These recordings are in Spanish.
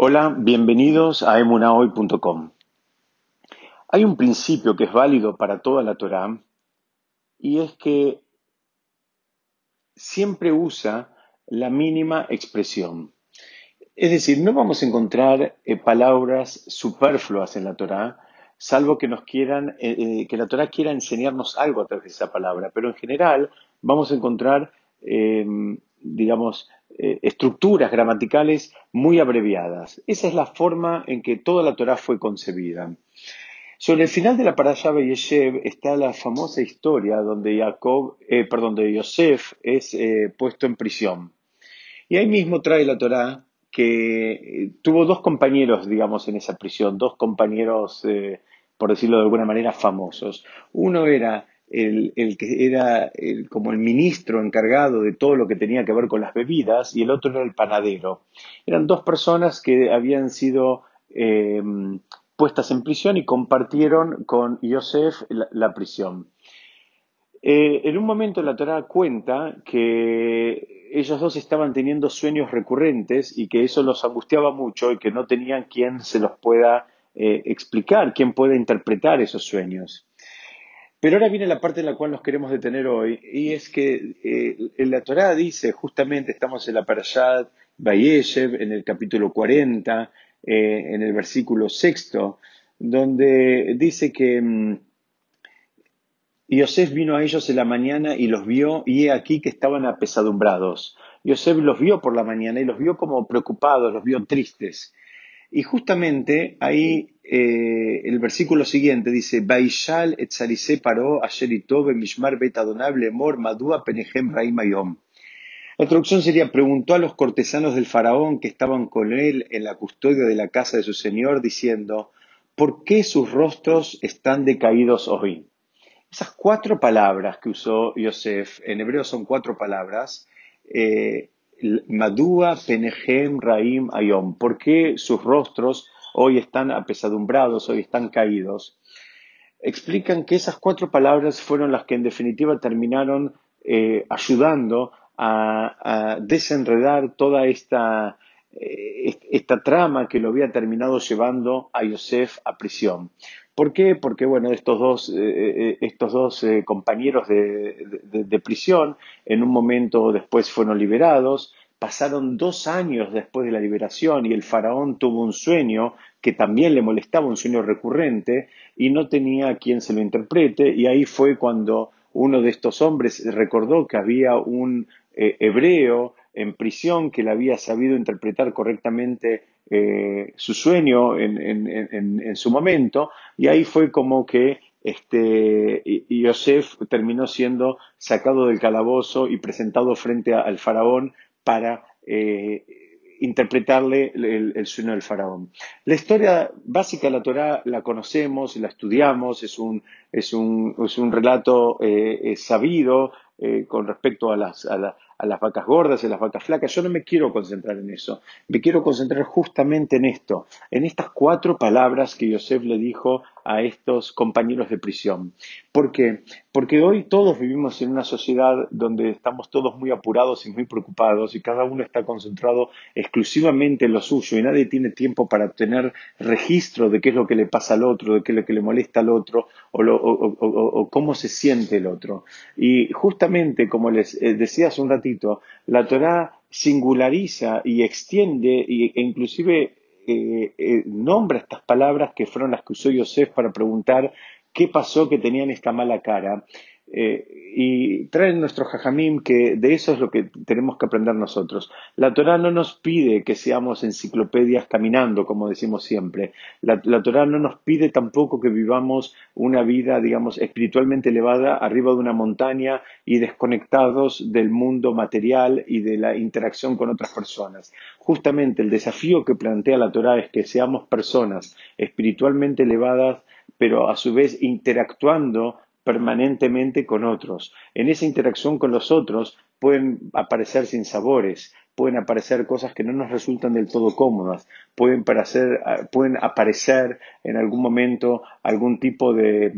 Hola, bienvenidos a emunahoy.com. Hay un principio que es válido para toda la Torá y es que siempre usa la mínima expresión. Es decir, no vamos a encontrar eh, palabras superfluas en la Torá, salvo que nos quieran, eh, eh, que la Torá quiera enseñarnos algo a través de esa palabra, pero en general vamos a encontrar, digamos, eh, estructuras gramaticales muy abreviadas. Esa es la forma en que toda la Torah fue concebida. Sobre el final de la Parashá Yeshev está la famosa historia donde Jacob, eh, perdón, de Yosef es eh, puesto en prisión. Y ahí mismo trae la Torah que tuvo dos compañeros, digamos, en esa prisión, dos compañeros, por decirlo de alguna manera, famosos. Uno era el, que era como el ministro encargado de todo lo que tenía que ver con las bebidas y el otro era el panadero. Eran dos personas que habían sido eh, puestas en prisión y compartieron con Yosef la, prisión. Eh, en un momento la Torah cuenta que ellos dos estaban teniendo sueños recurrentes y que eso los angustiaba mucho y que no tenían quien se los pueda eh, explicar, quien pueda interpretar esos sueños. Pero ahora viene la parte en la cual nos queremos detener hoy, y es que eh, la Torá dice, justamente estamos en la Parashat Bayeshev, en el capítulo 40, eh, en el versículo sexto, donde dice que mm, Yosef vino a ellos en la mañana y los vio, y he aquí que estaban apesadumbrados. Yosef los vio por la mañana y los vio como preocupados, los vio tristes. Y justamente ahí eh, el versículo siguiente dice, Baishal paró mishmar mor madua penehem raimayom. La traducción sería, preguntó a los cortesanos del faraón que estaban con él en la custodia de la casa de su señor, diciendo, ¿por qué sus rostros están decaídos hoy? Esas cuatro palabras que usó Yosef, en hebreo son cuatro palabras, eh, Madúa Penehem Raim Ayom. ¿Por qué sus rostros hoy están apesadumbrados, hoy están caídos? Explican que esas cuatro palabras fueron las que en definitiva terminaron eh, ayudando a, desenredar toda esta, eh, esta trama que lo había terminado llevando a Yosef a prisión. ¿Por qué? Porque, bueno, estos dos, eh, estos dos compañeros de, prisión en un momento después fueron liberados, pasaron dos años después de la liberación y el faraón tuvo un sueño que también le molestaba, un sueño recurrente, y no tenía quien se lo interprete, y ahí fue cuando uno de estos hombres recordó que había un eh, hebreo en prisión que le había sabido interpretar correctamente eh, su sueño en, su momento, y ahí fue como que este, Yosef terminó siendo sacado del calabozo y presentado frente al faraón para eh, interpretarle el, sueño del faraón. La historia básica de la Torá la conocemos, la estudiamos, es un, es un, es un relato eh, sabido con respecto a las, a las vacas gordas y las vacas flacas. Yo no me quiero concentrar en eso. Me quiero concentrar justamente en esto, en estas cuatro palabras que Yosef le dijo a estos compañeros de prisión. ¿Por qué? Porque hoy todos vivimos en una sociedad donde estamos todos muy apurados y muy preocupados y cada uno está concentrado exclusivamente en lo suyo y nadie tiene tiempo para tener registro de qué es lo que le pasa al otro, de qué es lo que le molesta al otro o, cómo se siente el otro. Y justamente, como les eh, decía hace un ratito, la Torah singulariza y extiende e inclusive eh, nombra estas palabras que fueron las que usó Yosef para preguntar qué pasó que tenían esta mala cara. Eh, y traen nuestro jajamim que de eso es lo que tenemos que aprender nosotros. La Torah no nos pide que seamos enciclopedias caminando, como decimos siempre. La, la Torah no nos pide tampoco que vivamos una vida, digamos, espiritualmente elevada arriba de una montaña y desconectados del mundo material y de la interacción con otras personas. Justamente el desafío que plantea la Torah es que seamos personas espiritualmente elevadas, pero a su vez interactuando permanentemente con otros. En esa interacción con los otros pueden aparecer sinsabores, pueden aparecer cosas que no nos resultan del todo cómodas, pueden aparecer, pueden aparecer en algún momento algún tipo de,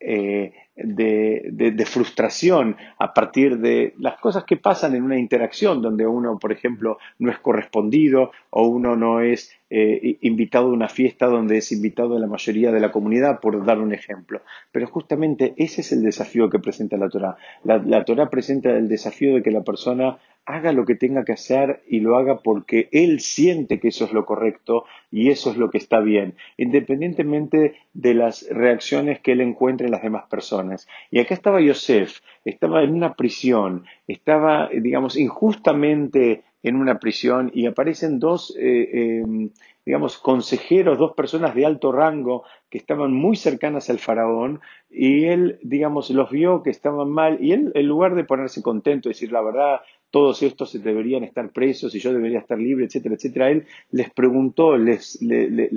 eh, de, frustración a partir de las cosas que pasan en una interacción donde uno, por ejemplo, no es correspondido o uno no es eh, invitado a una fiesta donde es invitado de la mayoría de la comunidad, por dar un ejemplo. Pero justamente ese es el desafío que presenta la Torah. La, la Torah presenta el desafío de que la persona haga lo que tenga que hacer y lo haga porque él siente que eso es lo correcto y eso es lo que está bien, independientemente de las reacciones que él encuentre en las demás personas. Y acá estaba Yosef, estaba en una prisión, estaba, digamos, injustamente en una prisión y aparecen dos, eh, em, digamos, consejeros, dos personas de alto rango que estaban muy cercanas al faraón y él, digamos, los vio que estaban mal y él, en lugar de ponerse contento decir la verdad, todos estos deberían estar presos y yo debería estar libre, etcétera, etcétera. Él les preguntó, les,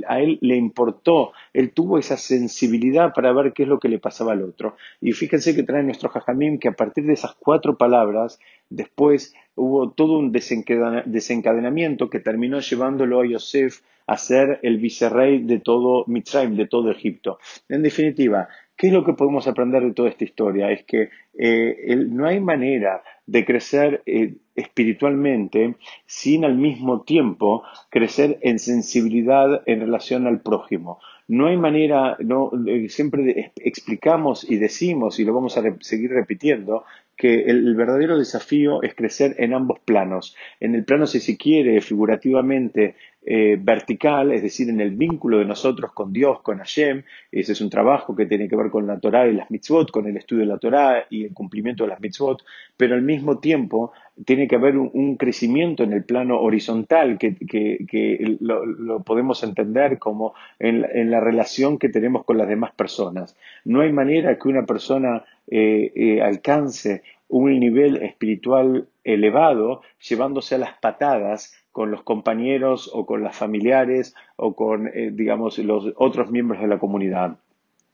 a él le importó, él tuvo esa sensibilidad para ver qué es lo que le pasaba al otro. Y fíjense que trae nuestro Jajamim que a partir de esas cuatro palabras, después hubo todo un desencadenamiento que terminó llevándolo a Yosef a ser el vicerrey de todo Mitzrayim, de todo Egipto. En definitiva, ¿qué es lo que podemos aprender de toda esta historia? Es que eh, no hay manera de crecer eh, espiritualmente sin al mismo tiempo crecer en sensibilidad en relación al prójimo. No hay manera, no, eh, siempre explicamos y decimos, y lo vamos a seguir repitiendo, que el, verdadero desafío es crecer en ambos planos. En el plano, si se quiere, figurativamente eh, vertical, es decir, en el vínculo de nosotros con Dios, con Hashem. Ese es un trabajo que tiene que ver con la Torah y las mitzvot, con el estudio de la Torah y el cumplimiento de las mitzvot, pero al mismo tiempo tiene que haber un, crecimiento en el plano horizontal que, lo, podemos entender como en, la relación que tenemos con las demás personas. No hay manera que una persona eh, eh, alcance un nivel espiritual elevado llevándose a las patadas con los compañeros o con las familiares o con, eh, digamos, los otros miembros de la comunidad.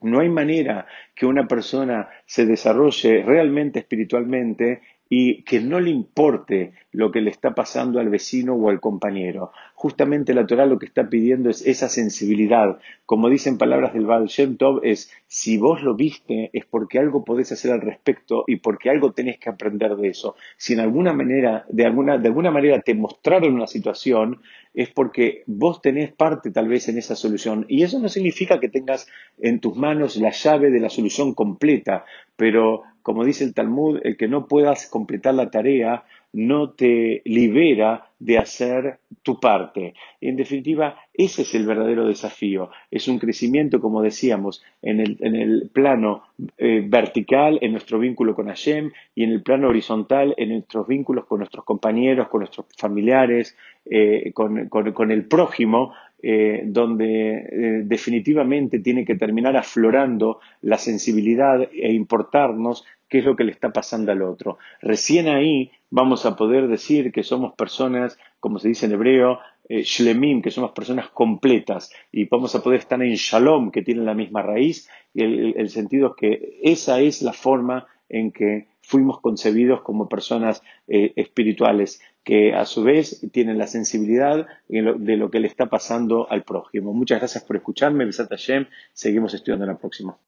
No hay manera que una persona se desarrolle realmente espiritualmente y que no le importe lo que le está pasando al vecino o al compañero. Justamente la Torah lo que está pidiendo es esa sensibilidad. Como dicen palabras del Baal Shem Tov, es si vos lo viste es porque algo podés hacer al respecto y porque algo tenés que aprender de eso. Si en alguna manera, de alguna, de alguna manera te mostraron una situación, es porque vos tenés parte tal vez en esa solución. Y eso no significa que tengas en tus manos la llave de la solución completa, pero como dice el Talmud, el que no puedas completar la tarea no te libera de hacer tu parte. En definitiva, ese es el verdadero desafío. Es un crecimiento, como decíamos, en el, plano eh, vertical, en nuestro vínculo con Hashem, y en el plano horizontal, en nuestros vínculos con nuestros compañeros, con nuestros familiares, eh, con, el prójimo, eh, donde definitivamente tiene que terminar aflorando la sensibilidad e importarnos qué es lo que le está pasando al otro. Recién ahí vamos a poder decir que somos personas, como se dice en hebreo, eh, shlemim, que somos personas completas, y vamos a poder estar en shalom, que tienen la misma raíz, y el, sentido es que esa es la forma en que fuimos concebidos como personas eh, espirituales, que a su vez tienen la sensibilidad de lo que le está pasando al prójimo. Muchas gracias por escucharme, Besat Hashem, seguimos estudiando en la próxima.